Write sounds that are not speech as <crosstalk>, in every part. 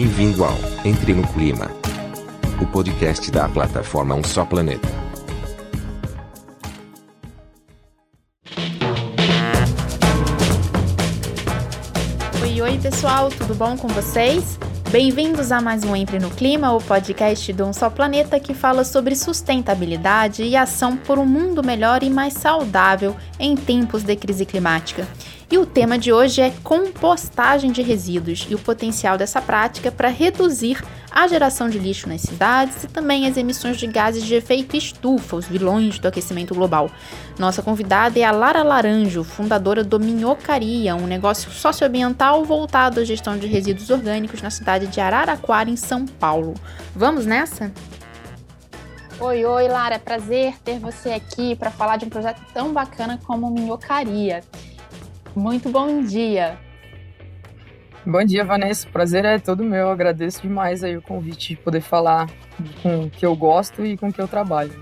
Bem-vindo ao Entre no Clima, o podcast da plataforma Um Só Planeta. Oi, oi, pessoal, tudo bom com vocês? Bem-vindos a mais um Entre no Clima, o podcast do Um Só Planeta que fala sobre sustentabilidade e ação por um mundo melhor e mais saudável em tempos de crise climática. E o tema de hoje é compostagem de resíduos e o potencial dessa prática para reduzir a geração de lixo nas cidades e também as emissões de gases de efeito estufa, os vilões do aquecimento global. Nossa convidada é a Lara Laranjo, fundadora do Minhocaria, um negócio socioambiental voltado à gestão de resíduos orgânicos na cidade de Araraquara, em São Paulo. Vamos nessa? Oi, oi, Lara, prazer ter você aqui para falar de um projeto tão bacana como Minhocaria. Muito bom dia. Bom dia, Vanessa. Prazer é todo meu. Eu agradeço demais aí o convite de poder falar com o que eu gosto e com o que eu trabalho.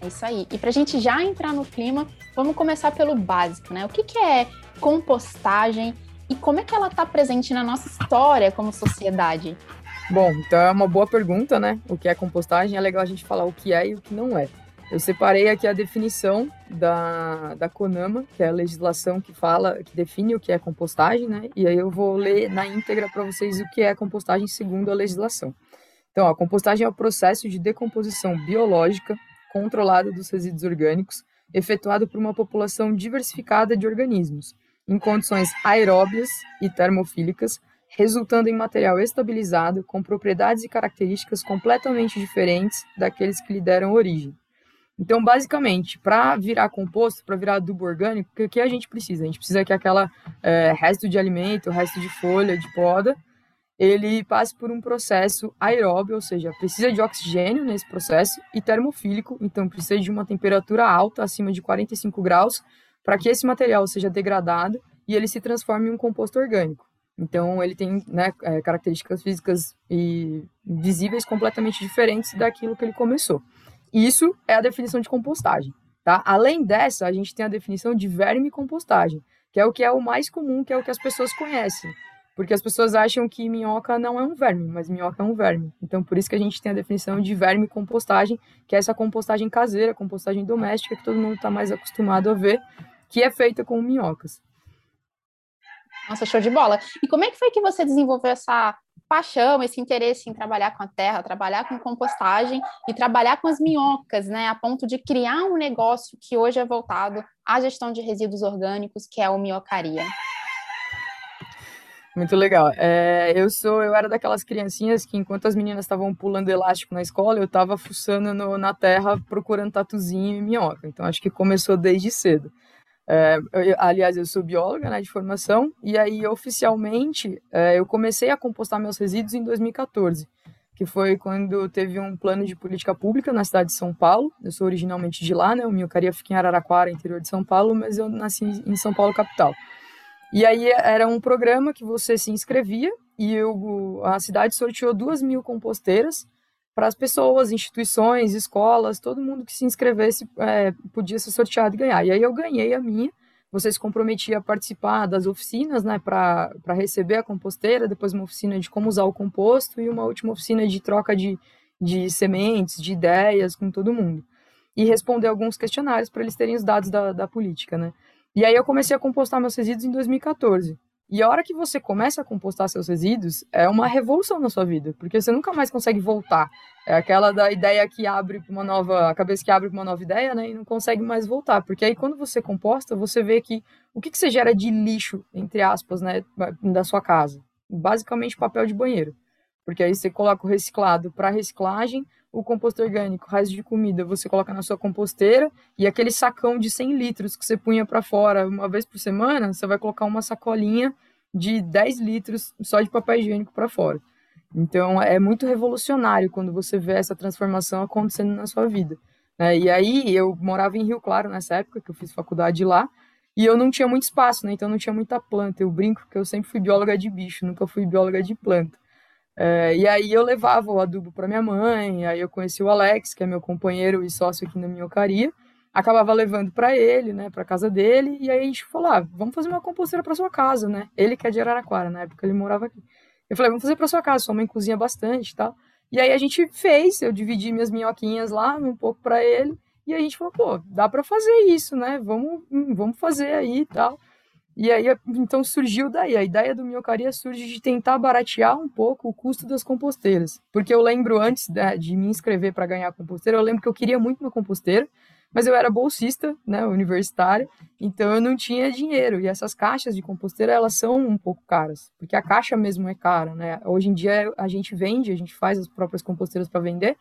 É isso aí. E para a gente já entrar no clima, vamos começar pelo básico, né? O que, que é compostagem e como é que ela está presente na nossa história como sociedade? Bom, então é uma boa pergunta, né? O que é compostagem? É legal a gente falar o que é e o que não é. Eu separei aqui a definição da, da CONAMA, que é a legislação que fala, que define o que é compostagem, né? E aí eu vou ler na íntegra para vocês o que é compostagem segundo a legislação. Então, a compostagem é o processo de decomposição biológica controlada dos resíduos orgânicos, efetuado por uma população diversificada de organismos, em condições aeróbias e termofílicas, resultando em material estabilizado com propriedades e características completamente diferentes daqueles que lhe deram origem. Então, basicamente, para virar composto, para virar adubo orgânico, o que a gente precisa? A gente precisa que aquela é, resto de alimento, resto de folha, de poda, ele passe por um processo aeróbio, ou seja, precisa de oxigênio nesse processo, e termofílico, então precisa de uma temperatura alta, acima de 45 graus, para que esse material seja degradado e ele se transforme em um composto orgânico. Então, ele tem né, é, características físicas e visíveis completamente diferentes daquilo que ele começou. Isso é a definição de compostagem. Tá? Além dessa, a gente tem a definição de verme compostagem, que é o que é o mais comum, que é o que as pessoas conhecem. Porque as pessoas acham que minhoca não é um verme, mas minhoca é um verme. Então, por isso que a gente tem a definição de verme compostagem, que é essa compostagem caseira, compostagem doméstica, que todo mundo está mais acostumado a ver, que é feita com minhocas. Nossa, show de bola. E como é que foi que você desenvolveu essa paixão, esse interesse em trabalhar com a terra, trabalhar com compostagem e trabalhar com as minhocas, né, a ponto de criar um negócio que hoje é voltado à gestão de resíduos orgânicos, que é a minhocaria. Muito legal. É, eu sou, eu era daquelas criancinhas que enquanto as meninas estavam pulando elástico na escola, eu estava fuçando no, na terra procurando tatuzinho e minhoca. Então acho que começou desde cedo. É, eu, aliás, eu sou bióloga né, de formação, e aí oficialmente é, eu comecei a compostar meus resíduos em 2014, que foi quando teve um plano de política pública na cidade de São Paulo. Eu sou originalmente de lá, né? O Minhocaria fica em Araraquara, interior de São Paulo, mas eu nasci em São Paulo, capital. E aí era um programa que você se inscrevia e eu, a cidade sorteou duas mil composteiras para as pessoas, instituições, escolas, todo mundo que se inscrevesse é, podia ser sorteado e ganhar. E aí eu ganhei a minha. Você se comprometia a participar das oficinas, né, para receber a composteira, depois uma oficina de como usar o composto e uma última oficina de troca de, de sementes, de ideias com todo mundo. E responder alguns questionários para eles terem os dados da, da política, né. E aí eu comecei a compostar meus resíduos em 2014. E a hora que você começa a compostar seus resíduos, é uma revolução na sua vida, porque você nunca mais consegue voltar. É aquela da ideia que abre uma nova, a cabeça que abre uma nova ideia, né, e não consegue mais voltar, porque aí quando você composta, você vê que o que, que você gera de lixo, entre aspas, né, da sua casa? Basicamente papel de banheiro. Porque aí você coloca o reciclado para reciclagem, o composto orgânico, resto de comida, você coloca na sua composteira e aquele sacão de 100 litros que você punha para fora uma vez por semana, você vai colocar uma sacolinha de 10 litros só de papel higiênico para fora. Então é muito revolucionário quando você vê essa transformação acontecendo na sua vida. Né? E aí eu morava em Rio Claro nessa época que eu fiz faculdade lá e eu não tinha muito espaço, né? Então não tinha muita planta. Eu brinco que eu sempre fui bióloga de bicho, nunca fui bióloga de planta. É, e aí eu levava o adubo para minha mãe, aí eu conheci o Alex, que é meu companheiro e sócio aqui na minhocaria, acabava levando para ele, né, para casa dele, e aí a gente falou, ah, vamos fazer uma composteira para sua casa, né? Ele que é de Araraquara, na época ele morava aqui. Eu falei, vamos fazer para sua casa, sua mãe cozinha bastante e tal. E aí a gente fez, eu dividi minhas minhoquinhas lá, um pouco para ele, e a gente falou, pô, dá para fazer isso, né? Vamos, hum, vamos fazer aí e tal. E aí, então surgiu daí, a ideia do Minhocaria surge de tentar baratear um pouco o custo das composteiras. Porque eu lembro, antes de, de me inscrever para ganhar composteira, eu lembro que eu queria muito uma composteira, mas eu era bolsista, né, universitária, então eu não tinha dinheiro. E essas caixas de composteira, elas são um pouco caras, porque a caixa mesmo é cara, né? Hoje em dia a gente vende, a gente faz as próprias composteiras para vender,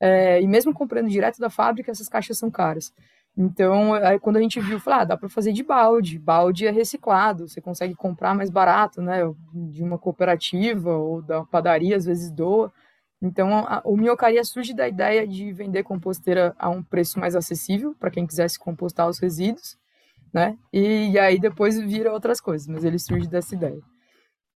é, e mesmo comprando direto da fábrica, essas caixas são caras. Então, aí quando a gente viu, falou, ah, dá para fazer de balde, balde é reciclado, você consegue comprar mais barato, né, de uma cooperativa ou da padaria, às vezes doa. Então, a, o Minhocaria surge da ideia de vender composteira a um preço mais acessível para quem quisesse compostar os resíduos, né, e, e aí depois vira outras coisas, mas ele surge dessa ideia.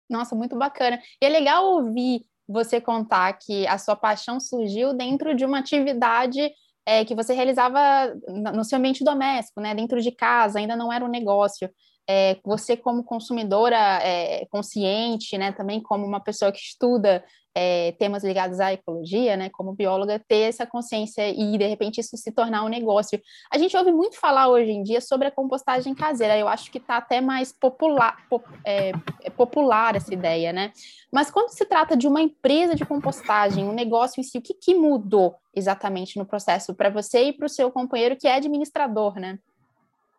Nossa, muito bacana. E é legal ouvir você contar que a sua paixão surgiu dentro de uma atividade é, que você realizava no seu ambiente doméstico, né, dentro de casa, ainda não era um negócio. É, você como consumidora é, consciente, né, também como uma pessoa que estuda é, temas ligados à ecologia, né, como bióloga, ter essa consciência e de repente isso se tornar um negócio. A gente ouve muito falar hoje em dia sobre a compostagem caseira. Eu acho que está até mais popular, pop, é, é, popular essa ideia, né? Mas quando se trata de uma empresa de compostagem, um negócio em si, o que, que mudou exatamente no processo para você e para o seu companheiro que é administrador, né?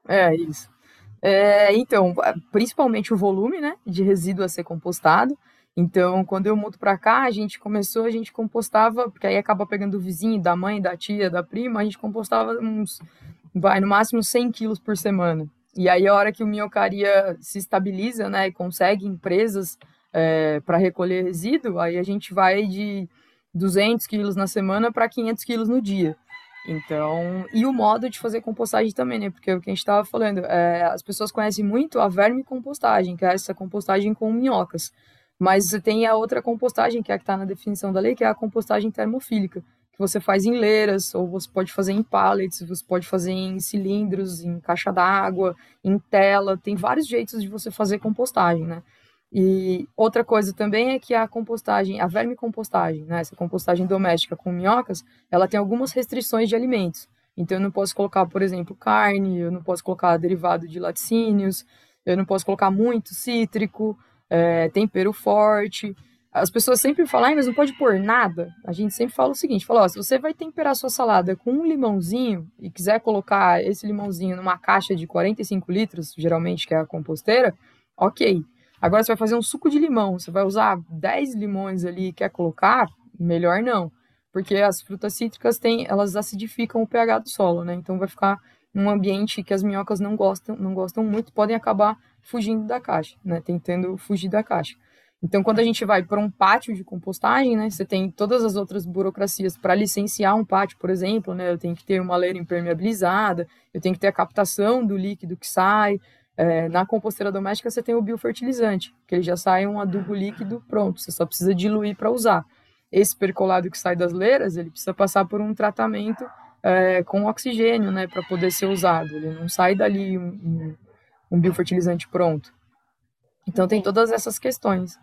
É isso. É, então, principalmente o volume, né, de resíduo a ser compostado. Então, quando eu mudo para cá, a gente começou, a gente compostava, porque aí acaba pegando o vizinho, da mãe, da tia, da prima, a gente compostava uns, vai, no máximo 100 quilos por semana. E aí, a hora que o minhocaria se estabiliza, né, e consegue empresas é, para recolher resíduo, aí a gente vai de 200 quilos na semana para 500 quilos no dia. Então, e o modo de fazer compostagem também, né? Porque o que a gente estava falando, é, as pessoas conhecem muito a verme compostagem, que é essa compostagem com minhocas. Mas você tem a outra compostagem, que é a que está na definição da lei, que é a compostagem termofílica, que você faz em leiras, ou você pode fazer em pallets, você pode fazer em cilindros, em caixa d'água, em tela. Tem vários jeitos de você fazer compostagem, né? E outra coisa também é que a compostagem, a vermicompostagem, né, essa compostagem doméstica com minhocas, ela tem algumas restrições de alimentos. Então eu não posso colocar, por exemplo, carne, eu não posso colocar derivado de laticínios, eu não posso colocar muito cítrico, é, tempero forte. As pessoas sempre falam, mas não pode pôr nada. A gente sempre fala o seguinte, fala, ó, se você vai temperar sua salada com um limãozinho e quiser colocar esse limãozinho numa caixa de 45 litros, geralmente que é a composteira, ok. Agora você vai fazer um suco de limão, você vai usar 10 limões ali e quer colocar, melhor não. Porque as frutas cítricas têm, elas acidificam o pH do solo, né? Então vai ficar num ambiente que as minhocas não gostam, não gostam muito, podem acabar fugindo da caixa, né? Tentando fugir da caixa. Então, quando a gente vai para um pátio de compostagem, né, você tem todas as outras burocracias para licenciar um pátio, por exemplo, né, eu tenho que ter uma leira impermeabilizada, eu tenho que ter a captação do líquido que sai, é, na composteira doméstica você tem o biofertilizante, que ele já sai um adubo líquido pronto, você só precisa diluir para usar. Esse percolado que sai das leiras, ele precisa passar por um tratamento é, com oxigênio, né, para poder ser usado. Ele não sai dali um, um, um biofertilizante pronto. Então tem todas essas questões.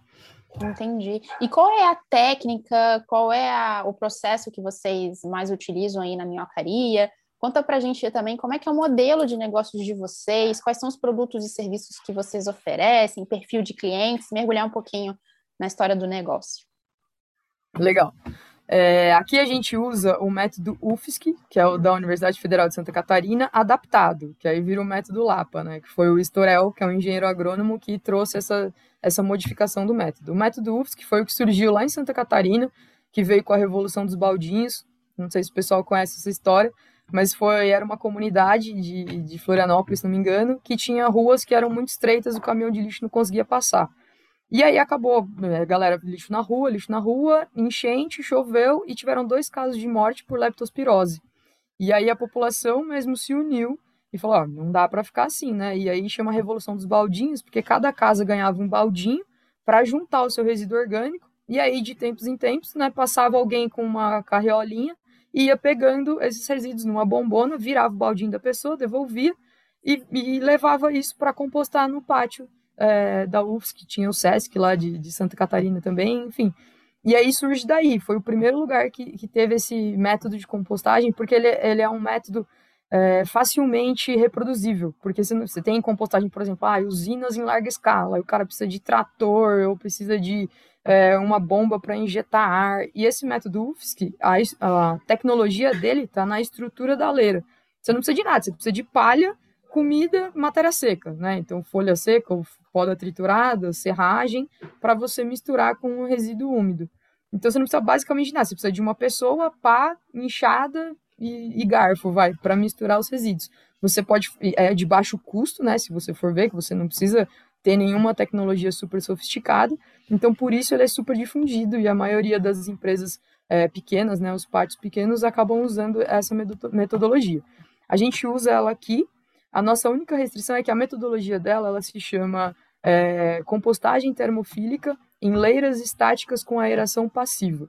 Entendi. E qual é a técnica, qual é a, o processo que vocês mais utilizam aí na minhocaria? Conta para a gente também como é que é o modelo de negócios de vocês, quais são os produtos e serviços que vocês oferecem, perfil de clientes, mergulhar um pouquinho na história do negócio. Legal. É, aqui a gente usa o método UFSC, que é o da Universidade Federal de Santa Catarina, adaptado, que aí vira o método LAPA, né, que foi o Estorel, que é um engenheiro agrônomo que trouxe essa, essa modificação do método. O método UFSC foi o que surgiu lá em Santa Catarina, que veio com a Revolução dos Baldinhos, não sei se o pessoal conhece essa história, mas foi era uma comunidade de, de Florianópolis, se não me engano, que tinha ruas que eram muito estreitas, o caminhão de lixo não conseguia passar. E aí acabou, né, galera, lixo na rua, lixo na rua, enchente, choveu e tiveram dois casos de morte por leptospirose. E aí a população mesmo se uniu e falou, ó, não dá para ficar assim, né? E aí chama a revolução dos baldinhos, porque cada casa ganhava um baldinho para juntar o seu resíduo orgânico. E aí de tempos em tempos, né, passava alguém com uma carriolinha ia pegando esses resíduos numa bombona, virava o baldinho da pessoa, devolvia e, e levava isso para compostar no pátio é, da UFSC, tinha o SESC lá de, de Santa Catarina também, enfim. E aí surge daí, foi o primeiro lugar que, que teve esse método de compostagem, porque ele, ele é um método é, facilmente reproduzível, porque você, você tem compostagem, por exemplo, ah, usinas em larga escala, o cara precisa de trator, ou precisa de é, uma bomba para injetar ar, e esse método UFSC, a, a tecnologia dele está na estrutura da leira. Você não precisa de nada, você precisa de palha, comida, matéria seca, né? Então, folha seca, poda triturada, serragem, para você misturar com o resíduo úmido. Então, você não precisa basicamente nada, você precisa de uma pessoa, pá, inchada e, e garfo, vai, para misturar os resíduos. Você pode, é de baixo custo, né? Se você for ver, que você não precisa ter nenhuma tecnologia super sofisticada. Então, por isso, ele é super difundido e a maioria das empresas é, pequenas, né, os pátios pequenos, acabam usando essa metodologia. A gente usa ela aqui a nossa única restrição é que a metodologia dela ela se chama é, compostagem termofílica em leiras estáticas com aeração passiva.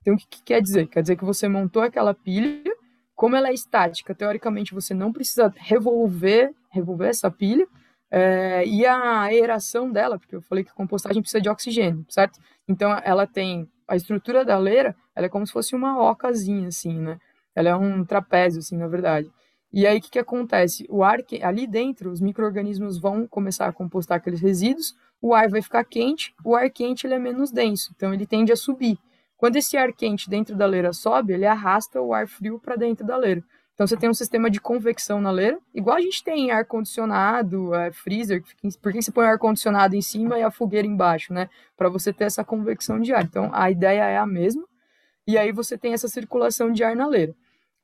Então, o que, que quer dizer? Quer dizer que você montou aquela pilha, como ela é estática, teoricamente você não precisa revolver, revolver essa pilha, é, e a aeração dela, porque eu falei que a compostagem precisa de oxigênio, certo? Então, ela tem a estrutura da leira, ela é como se fosse uma ocazinha, assim, né? Ela é um trapézio, assim, na verdade. E aí o que, que acontece? O ar que, ali dentro, os micro-organismos vão começar a compostar aqueles resíduos, o ar vai ficar quente, o ar quente ele é menos denso, então ele tende a subir. Quando esse ar quente dentro da leira sobe, ele arrasta o ar frio para dentro da leira. Então você tem um sistema de convecção na leira, igual a gente tem ar condicionado, é, freezer, por que você põe ar condicionado em cima e a fogueira embaixo, né? Para você ter essa convecção de ar. Então a ideia é a mesma. E aí você tem essa circulação de ar na leira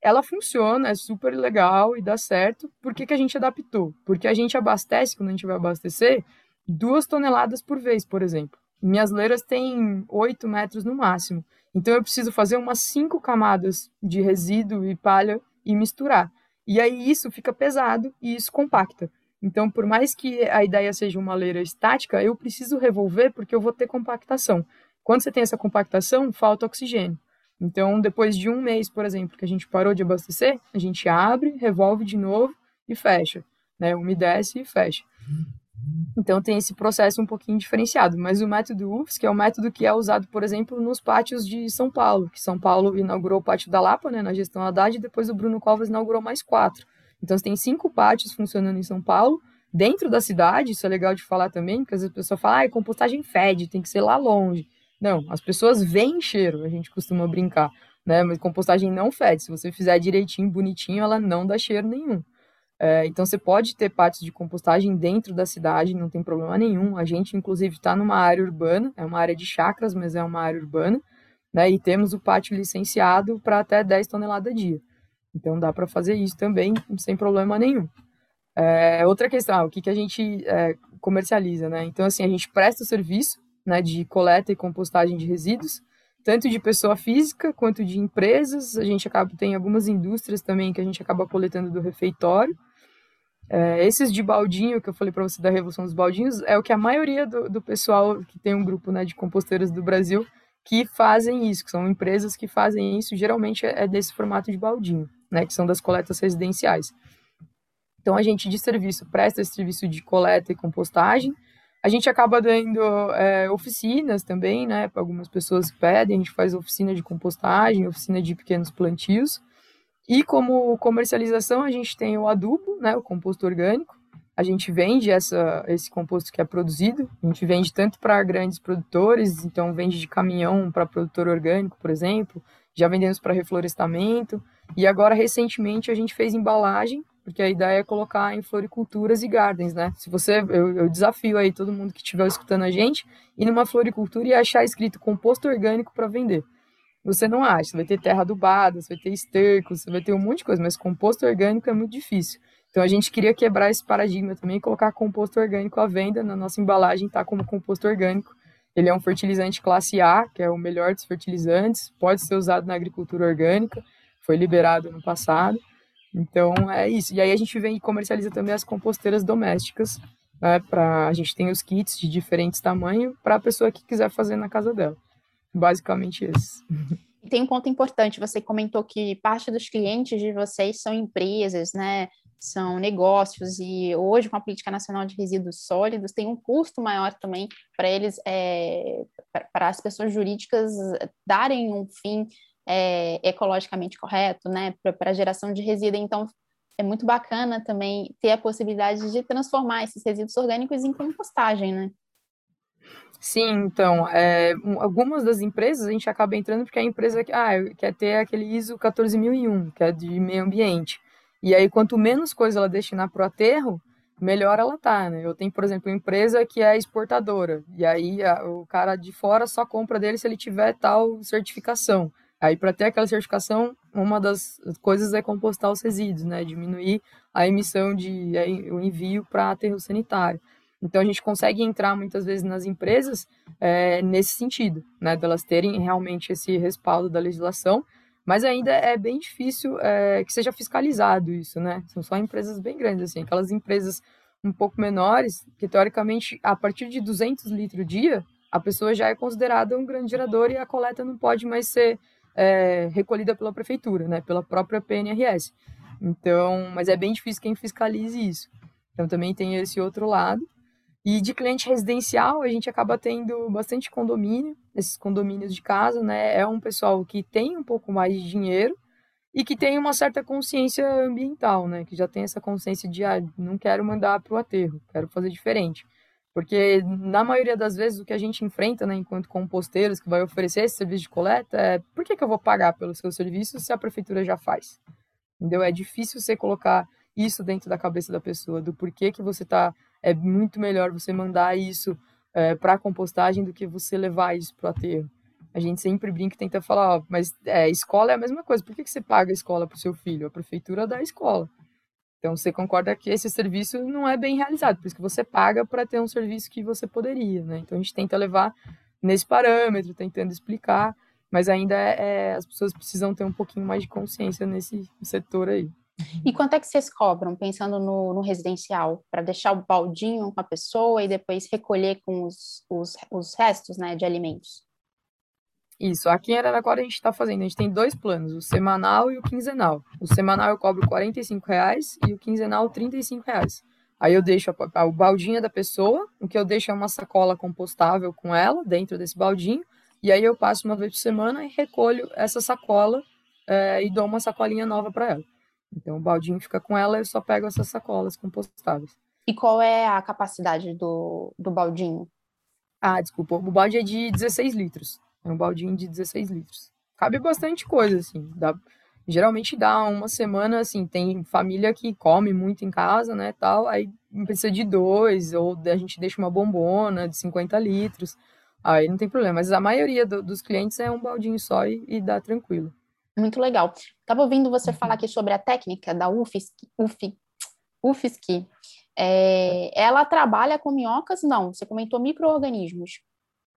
ela funciona, é super legal e dá certo. Por que, que a gente adaptou? Porque a gente abastece, quando a gente vai abastecer, duas toneladas por vez, por exemplo. Minhas leiras têm 8 metros no máximo. Então eu preciso fazer umas cinco camadas de resíduo e palha e misturar. E aí isso fica pesado e isso compacta. Então, por mais que a ideia seja uma leira estática, eu preciso revolver porque eu vou ter compactação. Quando você tem essa compactação, falta oxigênio. Então, depois de um mês, por exemplo, que a gente parou de abastecer, a gente abre, revolve de novo e fecha, né? Umedece e fecha. Então tem esse processo um pouquinho diferenciado, mas o método UFS, que é o método que é usado, por exemplo, nos pátios de São Paulo, que São Paulo inaugurou o pátio da Lapa, né, na gestão Haddad, e depois o Bruno Covas inaugurou mais quatro. Então você tem cinco pátios funcionando em São Paulo, dentro da cidade, isso é legal de falar também, porque às vezes a pessoa fala, ah, compostagem fede, tem que ser lá longe. Não, as pessoas veem cheiro, a gente costuma brincar, né? Mas compostagem não fede. Se você fizer direitinho, bonitinho, ela não dá cheiro nenhum. É, então você pode ter pátios de compostagem dentro da cidade, não tem problema nenhum. A gente, inclusive, está numa área urbana, é uma área de chacras, mas é uma área urbana, né? E temos o pátio licenciado para até 10 toneladas a dia. Então dá para fazer isso também sem problema nenhum. É, outra questão, o que, que a gente é, comercializa, né? Então, assim, a gente presta o serviço né, de coleta e compostagem de resíduos, tanto de pessoa física quanto de empresas. A gente acaba tem algumas indústrias também que a gente acaba coletando do refeitório. É, esses de baldinho que eu falei para você da revolução dos baldinhos é o que a maioria do, do pessoal que tem um grupo né, de composteiras do Brasil que fazem isso, que são empresas que fazem isso, geralmente é, é desse formato de baldinho, né, que são das coletas residenciais. Então a gente de serviço presta esse serviço de coleta e compostagem, a gente acaba dando é, oficinas também, né? Para algumas pessoas que pedem, a gente faz oficina de compostagem, oficina de pequenos plantios. E como comercialização, a gente tem o adubo, né? O composto orgânico. A gente vende essa, esse composto que é produzido. A gente vende tanto para grandes produtores, então vende de caminhão para produtor orgânico, por exemplo. Já vendemos para reflorestamento. E agora, recentemente, a gente fez embalagem porque a ideia é colocar em floriculturas e gardens, né? Se você, eu, eu desafio aí todo mundo que estiver escutando a gente, ir numa floricultura e achar escrito composto orgânico para vender. Você não acha, você vai ter terra adubada, você vai ter esterco, você vai ter um monte de coisa, mas composto orgânico é muito difícil. Então a gente queria quebrar esse paradigma também e colocar composto orgânico à venda na nossa embalagem, tá como composto orgânico. Ele é um fertilizante classe A, que é o melhor dos fertilizantes, pode ser usado na agricultura orgânica, foi liberado no passado. Então é isso. E aí a gente vem e comercializa também as composteiras domésticas. Né, pra, a gente tem os kits de diferentes tamanhos para a pessoa que quiser fazer na casa dela. Basicamente isso. Tem um ponto importante, você comentou que parte dos clientes de vocês são empresas, né? são negócios, e hoje com a Política Nacional de Resíduos Sólidos tem um custo maior também para eles, é, para as pessoas jurídicas darem um fim é, ecologicamente correto, né, para geração de resíduo. Então, é muito bacana também ter a possibilidade de transformar esses resíduos orgânicos em compostagem, né? Sim, então, é, algumas das empresas a gente acaba entrando porque a empresa ah, quer ter aquele ISO 14001, que é de meio ambiente. E aí, quanto menos coisa ela destinar para o aterro, melhor ela tá, né? Eu tenho, por exemplo, uma empresa que é exportadora, e aí a, o cara de fora só compra dele se ele tiver tal certificação. Aí, para ter aquela certificação, uma das coisas é compostar os resíduos, né? Diminuir a emissão de o envio para aterro sanitário. Então, a gente consegue entrar muitas vezes nas empresas é, nesse sentido, né? Delas terem realmente esse respaldo da legislação mas ainda é bem difícil é, que seja fiscalizado isso, né? São só empresas bem grandes, assim, aquelas empresas um pouco menores, que teoricamente, a partir de 200 litros dia, a pessoa já é considerada um grande gerador e a coleta não pode mais ser é, recolhida pela prefeitura, né? Pela própria PNRS. Então, mas é bem difícil quem fiscalize isso. Então também tem esse outro lado. E de cliente residencial, a gente acaba tendo bastante condomínio, esses condomínios de casa, né? É um pessoal que tem um pouco mais de dinheiro e que tem uma certa consciência ambiental, né? Que já tem essa consciência de, ah, não quero mandar para o aterro, quero fazer diferente. Porque, na maioria das vezes, o que a gente enfrenta, né, enquanto composteiros, que vai oferecer esse serviço de coleta, é por que, que eu vou pagar pelo seu serviço se a prefeitura já faz? Entendeu? É difícil você colocar isso dentro da cabeça da pessoa, do porquê que você está é muito melhor você mandar isso é, para compostagem do que você levar isso para o aterro. A gente sempre brinca e tenta falar, ó, mas é, escola é a mesma coisa. Por que, que você paga a escola para o seu filho? A prefeitura dá a escola. Então você concorda que esse serviço não é bem realizado, por isso que você paga para ter um serviço que você poderia, né? Então a gente tenta levar nesse parâmetro, tentando explicar, mas ainda é, é as pessoas precisam ter um pouquinho mais de consciência nesse setor aí. E quanto é que vocês cobram, pensando no, no residencial, para deixar o baldinho com a pessoa e depois recolher com os, os, os restos né, de alimentos? Isso, aqui em Araraquara a gente está fazendo, a gente tem dois planos, o semanal e o quinzenal. O semanal eu cobro R$ reais e o quinzenal R$ reais. Aí eu deixo a, a, o baldinho da pessoa, o que eu deixo é uma sacola compostável com ela, dentro desse baldinho, e aí eu passo uma vez por semana e recolho essa sacola é, e dou uma sacolinha nova para ela. Então o baldinho fica com ela e eu só pego essas sacolas compostáveis. E qual é a capacidade do, do baldinho? Ah, desculpa, o balde é de 16 litros. É um baldinho de 16 litros. Cabe bastante coisa, assim. Dá, geralmente dá uma semana, assim, tem família que come muito em casa, né, tal, aí precisa de dois, ou a gente deixa uma bombona de 50 litros, aí não tem problema. Mas a maioria do, dos clientes é um baldinho só e, e dá tranquilo. Muito legal. Estava ouvindo você falar aqui sobre a técnica da UFSC. UF, UFSC. É, ela trabalha com minhocas? Não, você comentou micro-organismos.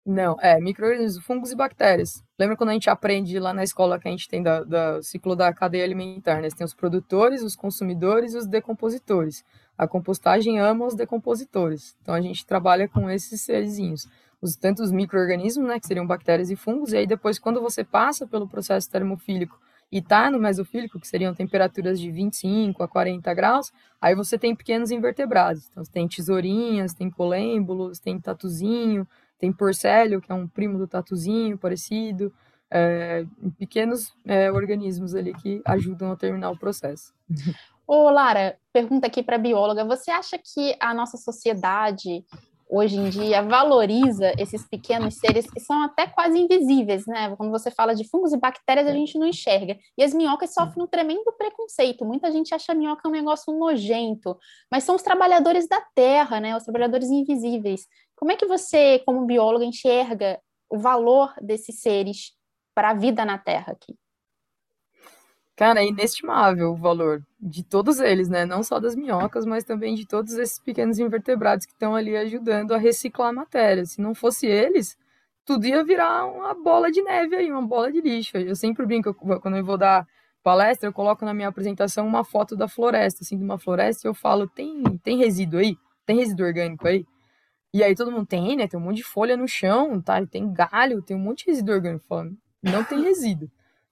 Não, é, micro-organismos, fungos e bactérias. Lembra quando a gente aprende lá na escola que a gente tem da, da ciclo da cadeia alimentar, né? Você tem os produtores, os consumidores e os decompositores. A compostagem ama os decompositores. Então a gente trabalha com esses serizinhos os tantos micro-organismos, né, que seriam bactérias e fungos, e aí depois, quando você passa pelo processo termofílico e está no mesofílico, que seriam temperaturas de 25 a 40 graus, aí você tem pequenos invertebrados. Então, você tem tesourinhas, tem colêmbulos, tem tatuzinho, tem porcélio, que é um primo do tatuzinho, parecido, é, pequenos é, organismos ali que ajudam a terminar o processo. Ô, Lara, pergunta aqui para a bióloga: você acha que a nossa sociedade hoje em dia valoriza esses pequenos seres que são até quase invisíveis, né? Quando você fala de fungos e bactérias, a gente não enxerga. E as minhocas sofrem um tremendo preconceito. Muita gente acha a minhoca um negócio nojento, mas são os trabalhadores da terra, né? Os trabalhadores invisíveis. Como é que você, como bióloga, enxerga o valor desses seres para a vida na Terra aqui? Cara, é inestimável o valor de todos eles, né? Não só das minhocas, mas também de todos esses pequenos invertebrados que estão ali ajudando a reciclar a matéria. Se não fosse eles, tudo ia virar uma bola de neve aí, uma bola de lixo. Eu sempre brinco, quando eu vou dar palestra, eu coloco na minha apresentação uma foto da floresta, assim, de uma floresta, e eu falo, tem, tem resíduo aí? Tem resíduo orgânico aí? E aí todo mundo tem, né? Tem um monte de folha no chão, tá? Tem galho, tem um monte de resíduo orgânico. Não tem resíduo.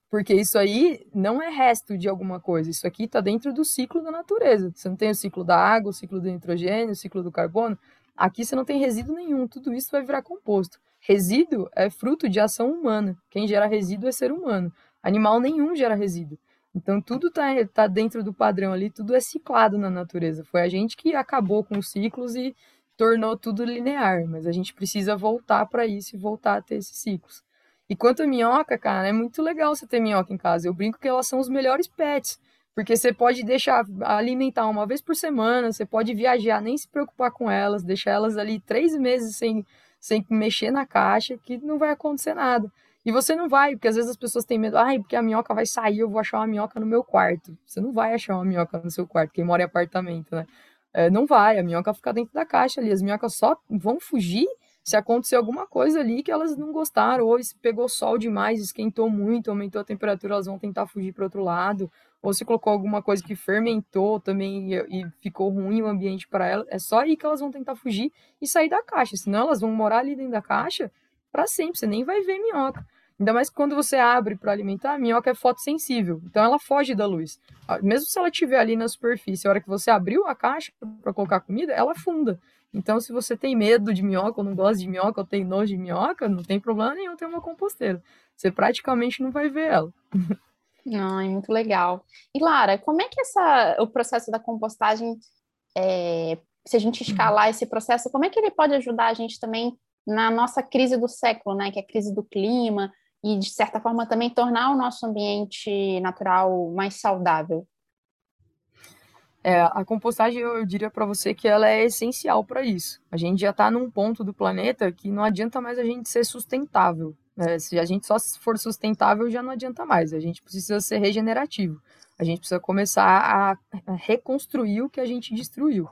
Porque isso aí não é resto de alguma coisa, isso aqui está dentro do ciclo da natureza. Você não tem o ciclo da água, o ciclo do nitrogênio, o ciclo do carbono. Aqui você não tem resíduo nenhum, tudo isso vai virar composto. Resíduo é fruto de ação humana. Quem gera resíduo é ser humano. Animal nenhum gera resíduo. Então tudo está tá dentro do padrão ali, tudo é ciclado na natureza. Foi a gente que acabou com os ciclos e tornou tudo linear, mas a gente precisa voltar para isso e voltar a ter esses ciclos. E quanto a minhoca, cara, é muito legal você ter minhoca em casa. Eu brinco que elas são os melhores pets, porque você pode deixar alimentar uma vez por semana, você pode viajar, nem se preocupar com elas, deixar elas ali três meses sem, sem mexer na caixa, que não vai acontecer nada. E você não vai, porque às vezes as pessoas têm medo, ai, porque a minhoca vai sair, eu vou achar uma minhoca no meu quarto. Você não vai achar uma minhoca no seu quarto, quem mora em apartamento, né? É, não vai, a minhoca fica dentro da caixa ali. As minhocas só vão fugir se acontecer alguma coisa ali que elas não gostaram, ou se pegou sol demais, esquentou muito, aumentou a temperatura, elas vão tentar fugir para outro lado, ou se colocou alguma coisa que fermentou também e, e ficou ruim o ambiente para elas, é só aí que elas vão tentar fugir e sair da caixa, senão elas vão morar ali dentro da caixa para sempre, você nem vai ver minhoca. Ainda mais quando você abre para alimentar, a minhoca é fotossensível, então ela foge da luz. Ah, mesmo se ela estiver ali na superfície, a hora que você abriu a caixa para colocar comida, ela afunda. Então, se você tem medo de minhoca, ou não gosta de minhoca, ou tem nojo de minhoca, não tem problema nenhum ter uma composteira. Você praticamente não vai ver ela. Ai, muito legal. E Lara, como é que essa, o processo da compostagem, é, se a gente escalar esse processo, como é que ele pode ajudar a gente também na nossa crise do século, né? Que é a crise do clima, e de certa forma também tornar o nosso ambiente natural mais saudável? É, a compostagem, eu diria para você que ela é essencial para isso. A gente já está num ponto do planeta que não adianta mais a gente ser sustentável. É, se a gente só for sustentável, já não adianta mais. A gente precisa ser regenerativo. A gente precisa começar a reconstruir o que a gente destruiu,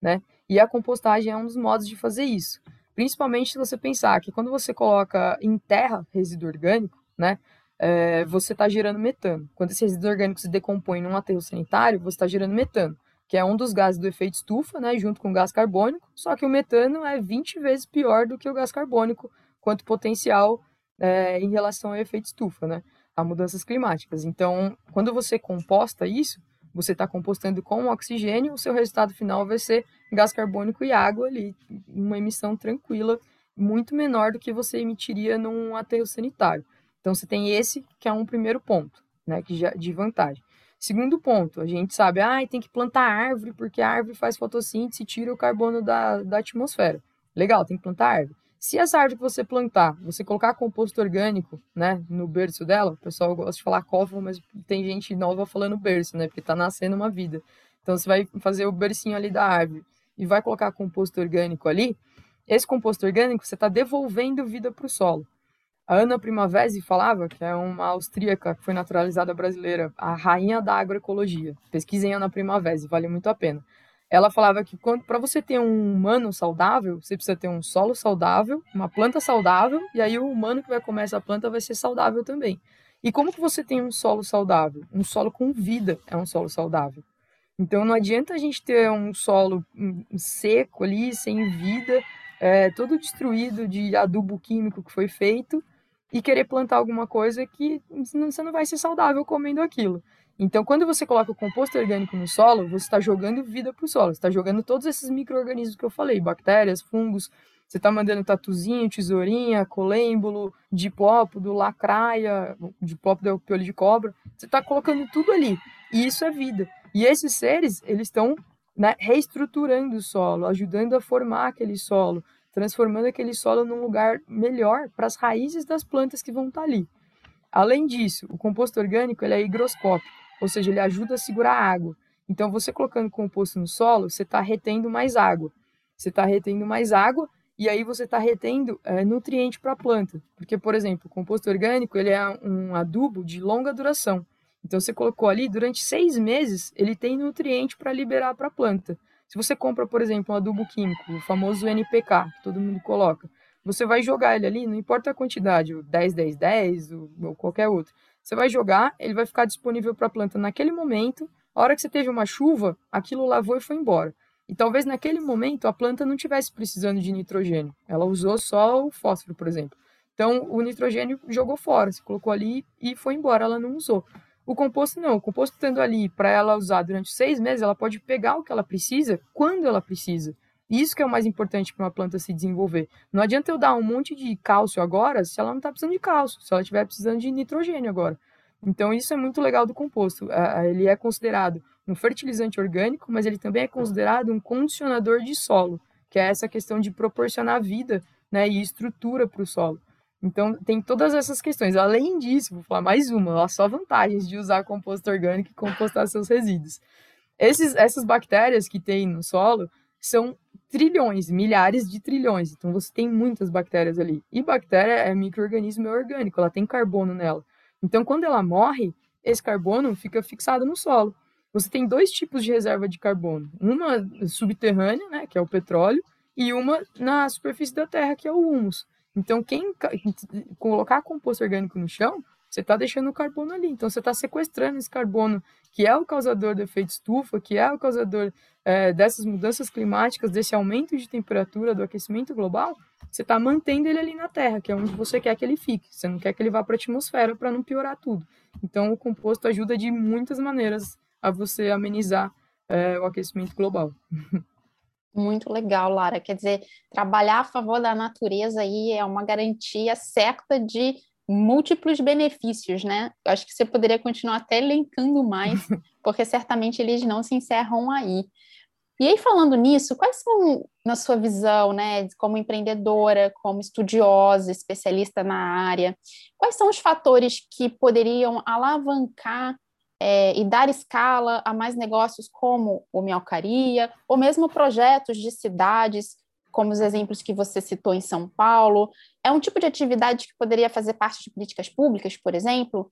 né? E a compostagem é um dos modos de fazer isso. Principalmente se você pensar que quando você coloca em terra resíduo orgânico, né? é, você está gerando metano. Quando esse resíduo orgânico se decompõe num aterro sanitário, você está gerando metano, que é um dos gases do efeito estufa, né, junto com o gás carbônico, só que o metano é 20 vezes pior do que o gás carbônico, quanto potencial é, em relação ao efeito estufa, né, a mudanças climáticas. Então, quando você composta isso, você está compostando com oxigênio, o seu resultado final vai ser gás carbônico e água ali, uma emissão tranquila, muito menor do que você emitiria num aterro sanitário. Então você tem esse que é um primeiro ponto, né, que já de vantagem. Segundo ponto, a gente sabe, ah, tem que plantar árvore porque a árvore faz fotossíntese e tira o carbono da, da atmosfera. Legal, tem que plantar árvore. Se essa árvore que você plantar, você colocar composto orgânico, né, no berço dela, o pessoal gosta de falar cova, mas tem gente nova falando berço, né, porque está nascendo uma vida. Então você vai fazer o bercinho ali da árvore e vai colocar composto orgânico ali, esse composto orgânico você está devolvendo vida para o solo. A Ana Primavesi falava, que é uma austríaca que foi naturalizada brasileira, a rainha da agroecologia. Pesquisem Ana Primavesi, vale muito a pena. Ela falava que para você ter um humano saudável, você precisa ter um solo saudável, uma planta saudável, e aí o humano que vai comer essa planta vai ser saudável também. E como que você tem um solo saudável? Um solo com vida é um solo saudável. Então não adianta a gente ter um solo hum, seco ali, sem vida, é, todo destruído de adubo químico que foi feito, e querer plantar alguma coisa que você não vai ser saudável comendo aquilo. Então, quando você coloca o composto orgânico no solo, você está jogando vida para o solo, você está jogando todos esses micro-organismos que eu falei, bactérias, fungos, você está mandando tatuzinho, tesourinha, colêmbulo, dipópodo, lacraia, dipópodo é o piolho de cobra, você está colocando tudo ali, e isso é vida. E esses seres, eles estão né, reestruturando o solo, ajudando a formar aquele solo, transformando aquele solo num lugar melhor para as raízes das plantas que vão estar tá ali. Além disso, o composto orgânico ele é higroscópico, ou seja, ele ajuda a segurar a água. Então, você colocando composto no solo, você está retendo mais água. Você está retendo mais água e aí você está retendo é, nutriente para a planta. Porque, por exemplo, o composto orgânico ele é um adubo de longa duração. Então, você colocou ali, durante seis meses, ele tem nutriente para liberar para a planta. Se você compra, por exemplo, um adubo químico, o famoso NPK, que todo mundo coloca, você vai jogar ele ali, não importa a quantidade, o 10, 10, 10 ou qualquer outro. Você vai jogar, ele vai ficar disponível para a planta naquele momento. A hora que você teve uma chuva, aquilo lavou e foi embora. E talvez naquele momento a planta não tivesse precisando de nitrogênio. Ela usou só o fósforo, por exemplo. Então, o nitrogênio jogou fora, se colocou ali e foi embora, ela não usou. O composto não, o composto estando ali para ela usar durante seis meses, ela pode pegar o que ela precisa quando ela precisa. Isso que é o mais importante para uma planta se desenvolver. Não adianta eu dar um monte de cálcio agora se ela não está precisando de cálcio, se ela estiver precisando de nitrogênio agora. Então isso é muito legal do composto. Ele é considerado um fertilizante orgânico, mas ele também é considerado um condicionador de solo, que é essa questão de proporcionar vida né, e estrutura para o solo. Então, tem todas essas questões. Além disso, vou falar mais uma, só vantagens de usar composto orgânico e compostar seus resíduos. Esses, essas bactérias que tem no solo são trilhões, milhares de trilhões. Então, você tem muitas bactérias ali. E bactéria é microorganismo é orgânico, ela tem carbono nela. Então, quando ela morre, esse carbono fica fixado no solo. Você tem dois tipos de reserva de carbono. Uma subterrânea, né, que é o petróleo, e uma na superfície da terra, que é o humus. Então, quem colocar composto orgânico no chão, você está deixando o carbono ali. Então, você está sequestrando esse carbono, que é o causador do efeito estufa, que é o causador é, dessas mudanças climáticas, desse aumento de temperatura, do aquecimento global. Você está mantendo ele ali na Terra, que é onde você quer que ele fique. Você não quer que ele vá para a atmosfera para não piorar tudo. Então, o composto ajuda de muitas maneiras a você amenizar é, o aquecimento global. <laughs> Muito legal, Lara. Quer dizer, trabalhar a favor da natureza aí é uma garantia certa de múltiplos benefícios, né? Eu acho que você poderia continuar até elencando mais, <laughs> porque certamente eles não se encerram aí. E aí, falando nisso, quais são, na sua visão, né, como empreendedora, como estudiosa, especialista na área, quais são os fatores que poderiam alavancar é, e dar escala a mais negócios como o Mialcaria, ou mesmo projetos de cidades, como os exemplos que você citou em São Paulo? É um tipo de atividade que poderia fazer parte de políticas públicas, por exemplo?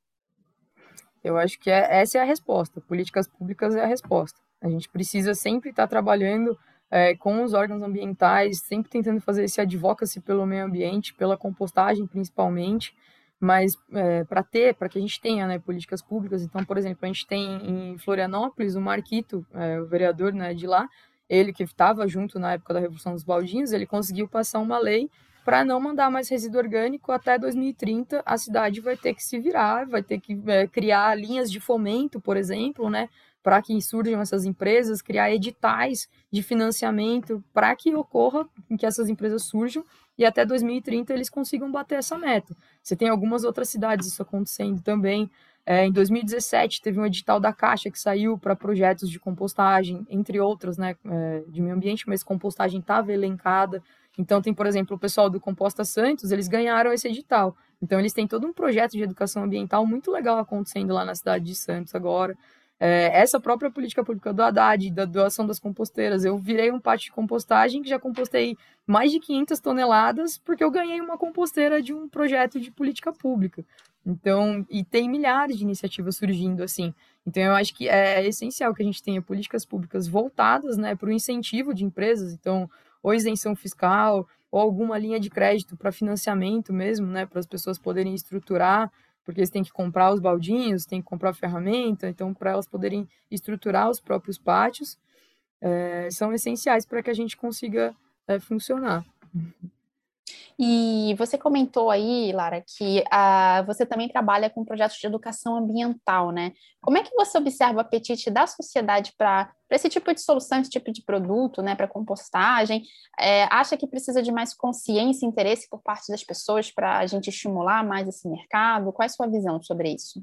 Eu acho que é, essa é a resposta. Políticas públicas é a resposta. A gente precisa sempre estar trabalhando é, com os órgãos ambientais, sempre tentando fazer esse advocacy pelo meio ambiente, pela compostagem principalmente, mas é, para ter, para que a gente tenha né, políticas públicas, então, por exemplo, a gente tem em Florianópolis o Marquito, é, o vereador né, de lá, ele que estava junto na época da Revolução dos Baldinhos, ele conseguiu passar uma lei para não mandar mais resíduo orgânico até 2030 a cidade vai ter que se virar vai ter que é, criar linhas de fomento por exemplo né para que surjam essas empresas criar editais de financiamento para que ocorra que essas empresas surjam e até 2030 eles consigam bater essa meta. Você tem algumas outras cidades isso acontecendo também. É, em 2017 teve um edital da Caixa que saiu para projetos de compostagem, entre outros, né, é, de meio ambiente, mas compostagem estava elencada. Então tem, por exemplo, o pessoal do Composta Santos, eles ganharam esse edital. Então eles têm todo um projeto de educação ambiental muito legal acontecendo lá na cidade de Santos agora. É, essa própria política pública do Haddad, da doação das composteiras, eu virei um pátio de compostagem que já compostei mais de 500 toneladas porque eu ganhei uma composteira de um projeto de política pública. Então, e tem milhares de iniciativas surgindo assim. Então, eu acho que é essencial que a gente tenha políticas públicas voltadas né, para o incentivo de empresas, então, ou isenção fiscal, ou alguma linha de crédito para financiamento mesmo, né, para as pessoas poderem estruturar porque eles têm que comprar os baldinhos, têm que comprar ferramenta, então para elas poderem estruturar os próprios pátios, é, são essenciais para que a gente consiga é, funcionar. <laughs> E você comentou aí, Lara, que ah, você também trabalha com projetos de educação ambiental, né? Como é que você observa o apetite da sociedade para esse tipo de solução, esse tipo de produto, né, para compostagem? É, acha que precisa de mais consciência e interesse por parte das pessoas para a gente estimular mais esse mercado? Qual é a sua visão sobre isso?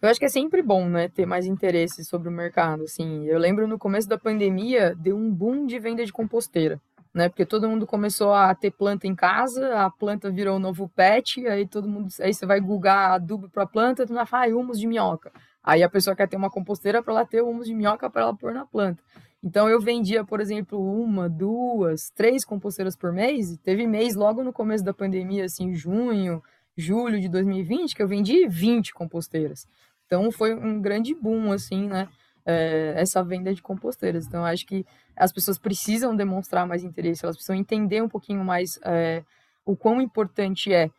Eu acho que é sempre bom, né, ter mais interesse sobre o mercado, assim. Eu lembro no começo da pandemia, deu um boom de venda de composteira né? Porque todo mundo começou a ter planta em casa, a planta virou um novo pet, aí todo mundo, aí você vai gugar adubo para planta, tu vai falar, ah, humus de minhoca. Aí a pessoa quer ter uma composteira para ela ter humus de minhoca para ela pôr na planta. Então eu vendia, por exemplo, uma, duas, três composteiras por mês, teve mês logo no começo da pandemia, assim, junho, julho de 2020, que eu vendi 20 composteiras. Então foi um grande boom, assim, né? É, essa venda de composteiras. Então, acho que as pessoas precisam demonstrar mais interesse, elas precisam entender um pouquinho mais é, o quão importante é.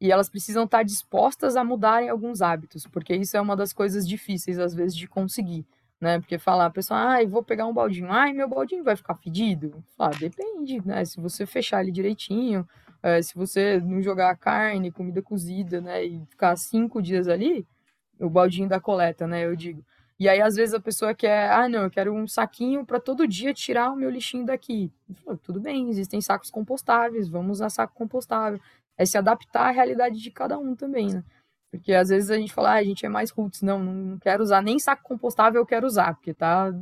E elas precisam estar dispostas a mudarem alguns hábitos, porque isso é uma das coisas difíceis, às vezes, de conseguir. Né? Porque falar, a pessoa, ah, vou pegar um baldinho, ai, meu baldinho vai ficar fedido? Fala, depende, né? Se você fechar ele direitinho, é, se você não jogar carne, comida cozida, né, e ficar cinco dias ali, o baldinho da coleta, né, eu digo. E aí, às vezes, a pessoa quer, ah, não, eu quero um saquinho para todo dia tirar o meu lixinho daqui. Falo, Tudo bem, existem sacos compostáveis, vamos usar saco compostável. É se adaptar à realidade de cada um também, né? Porque às vezes a gente fala, ah, a gente é mais roots, não, não quero usar nem saco compostável, eu quero usar, porque tá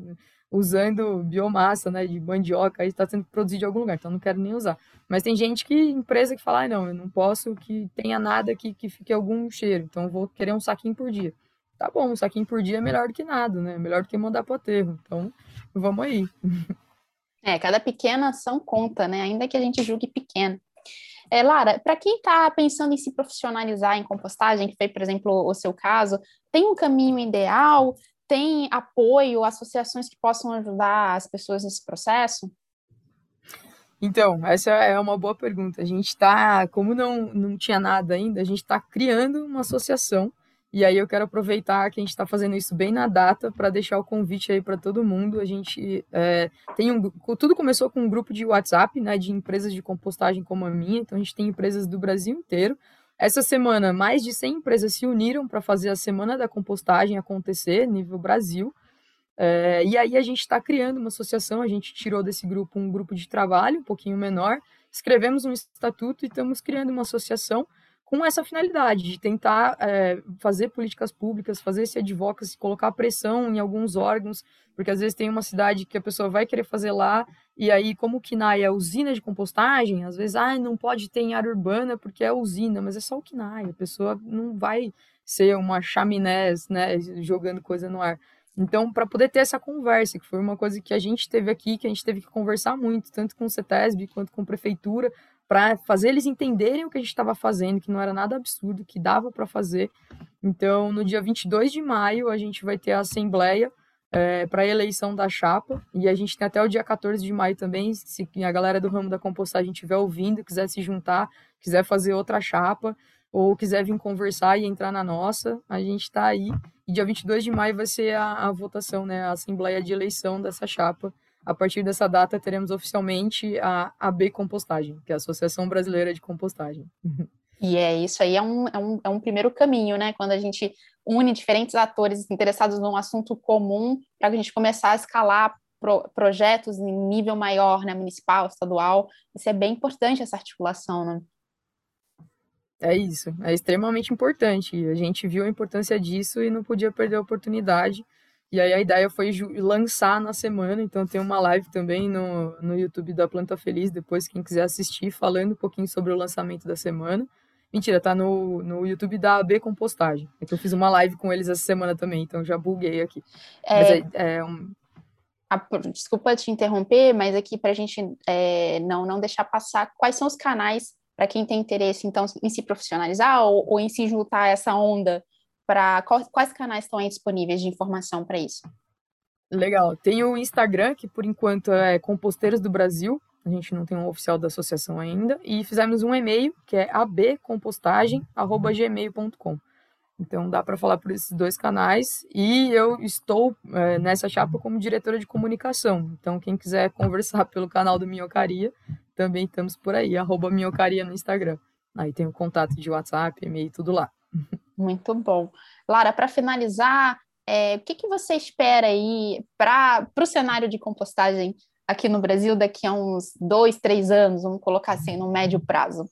usando biomassa, né, de mandioca, está sendo produzido de algum lugar, então não quero nem usar. Mas tem gente que, empresa que fala, ah, não, eu não posso que tenha nada que, que fique algum cheiro, então vou querer um saquinho por dia. Tá bom, um saquinho por dia é melhor do que nada, né, melhor do que mandar para o aterro, então vamos aí. <laughs> É, cada pequena ação conta, né, ainda que a gente julgue pequeno. É, Lara, para quem está pensando em se profissionalizar em compostagem, que foi, por exemplo, o seu caso, tem um caminho ideal? tem apoio, associações que possam ajudar as pessoas nesse processo? Então, essa é uma boa pergunta. A gente está, como não, não tinha nada ainda, a gente está criando uma associação. E aí eu quero aproveitar que a gente está fazendo isso bem na data para deixar o convite aí para todo mundo. A gente é, tem um, tudo começou com um grupo de WhatsApp, né, de empresas de compostagem como a minha. Então a gente tem empresas do Brasil inteiro. Essa semana, mais de 100 empresas se uniram para fazer a Semana da Compostagem acontecer, nível Brasil. É, e aí a gente está criando uma associação, a gente tirou desse grupo um grupo de trabalho um pouquinho menor, escrevemos um estatuto e estamos criando uma associação com essa finalidade de tentar é, fazer políticas públicas, fazer esse advocacy, colocar pressão em alguns órgãos, porque às vezes tem uma cidade que a pessoa vai querer fazer lá, e aí, como o KINAI é usina de compostagem, às vezes, ah, não pode ter em área urbana porque é usina, mas é só o KINAI, a pessoa não vai ser uma chaminé, né, jogando coisa no ar. Então, para poder ter essa conversa, que foi uma coisa que a gente teve aqui, que a gente teve que conversar muito, tanto com o CETESB quanto com a prefeitura, para fazer eles entenderem o que a gente estava fazendo, que não era nada absurdo, que dava para fazer. Então, no dia 22 de maio, a gente vai ter a assembleia é, para a eleição da chapa, e a gente tem até o dia 14 de maio também, se a galera do ramo da compostagem estiver ouvindo, quiser se juntar, quiser fazer outra chapa, ou quiser vir conversar e entrar na nossa, a gente está aí. E dia 22 de maio vai ser a, a votação, né, a assembleia de eleição dessa chapa, a partir dessa data, teremos oficialmente a AB Compostagem, que é a Associação Brasileira de Compostagem. E é isso aí, é um, é um, é um primeiro caminho, né? Quando a gente une diferentes atores interessados num assunto comum, para a gente começar a escalar pro, projetos em nível maior, né? Municipal, estadual. Isso é bem importante, essa articulação, né? É isso, é extremamente importante. A gente viu a importância disso e não podia perder a oportunidade. E aí a ideia foi lançar na semana, então tem uma live também no, no YouTube da Planta Feliz, depois quem quiser assistir, falando um pouquinho sobre o lançamento da semana. Mentira, tá no, no YouTube da AB Compostagem. É que eu fiz uma live com eles essa semana também, então já buguei aqui. É, é, é um... Desculpa te interromper, mas aqui para a gente é, não, não deixar passar, quais são os canais para quem tem interesse então em se profissionalizar ou, ou em se juntar a essa onda para quais canais estão aí disponíveis de informação para isso? Legal. Tem o Instagram, que por enquanto é Composteiros do Brasil. A gente não tem um oficial da associação ainda. E fizemos um e-mail, que é abcompostagem.gmail.com. Então dá para falar por esses dois canais. E eu estou é, nessa chapa como diretora de comunicação. Então quem quiser conversar pelo canal do Minhocaria, também estamos por aí, arroba Minhocaria no Instagram. Aí tem o contato de WhatsApp, e-mail, tudo lá. <laughs> Muito bom. Lara, para finalizar, é, o que, que você espera aí para o cenário de compostagem aqui no Brasil daqui a uns dois, três anos, vamos colocar assim, no médio prazo?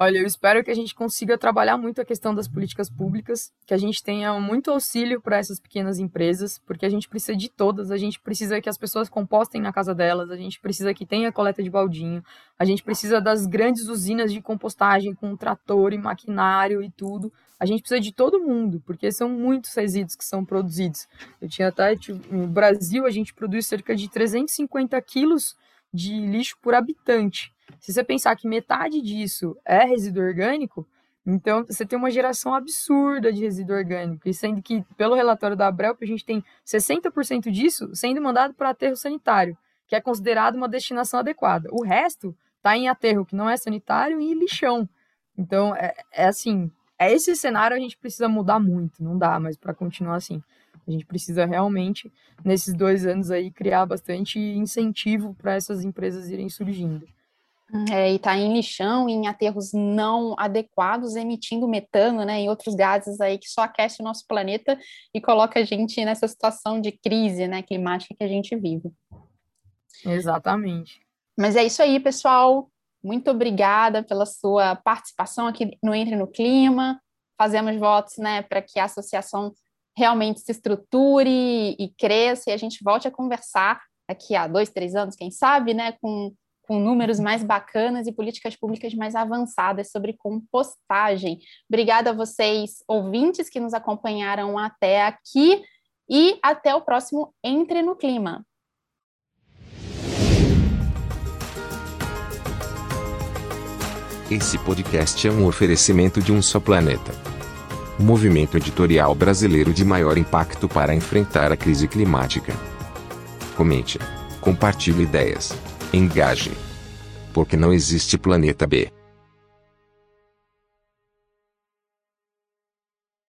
Olha, eu espero que a gente consiga trabalhar muito a questão das políticas públicas, que a gente tenha muito auxílio para essas pequenas empresas, porque a gente precisa de todas, a gente precisa que as pessoas compostem na casa delas, a gente precisa que tenha coleta de baldinho, a gente precisa das grandes usinas de compostagem com trator e maquinário e tudo. A gente precisa de todo mundo, porque são muitos resíduos que são produzidos. Eu tinha até, tipo, no Brasil, a gente produz cerca de 350 quilos de lixo por habitante. Se você pensar que metade disso é resíduo orgânico, então você tem uma geração absurda de resíduo orgânico. E sendo que, pelo relatório da Abrelp, a gente tem 60% disso sendo mandado para aterro sanitário, que é considerado uma destinação adequada. O resto está em aterro que não é sanitário e lixão. Então, é, é assim, é esse cenário a gente precisa mudar muito, não dá mais para continuar assim. A gente precisa realmente, nesses dois anos aí, criar bastante incentivo para essas empresas irem surgindo. É, e está em lixão, em aterros não adequados, emitindo metano, né, e outros gases aí que só aquece o nosso planeta e coloca a gente nessa situação de crise, né, climática que a gente vive. Exatamente. Mas é isso aí, pessoal. Muito obrigada pela sua participação aqui no Entre no Clima. Fazemos votos, né, para que a associação realmente se estruture e cresça e a gente volte a conversar daqui a dois, três anos, quem sabe, né, com com números mais bacanas e políticas públicas mais avançadas sobre compostagem. Obrigada a vocês, ouvintes, que nos acompanharam até aqui e até o próximo Entre no Clima. Esse podcast é um oferecimento de um só planeta. Movimento editorial brasileiro de maior impacto para enfrentar a crise climática. Comente, compartilhe ideias Engaje. Porque não existe planeta B.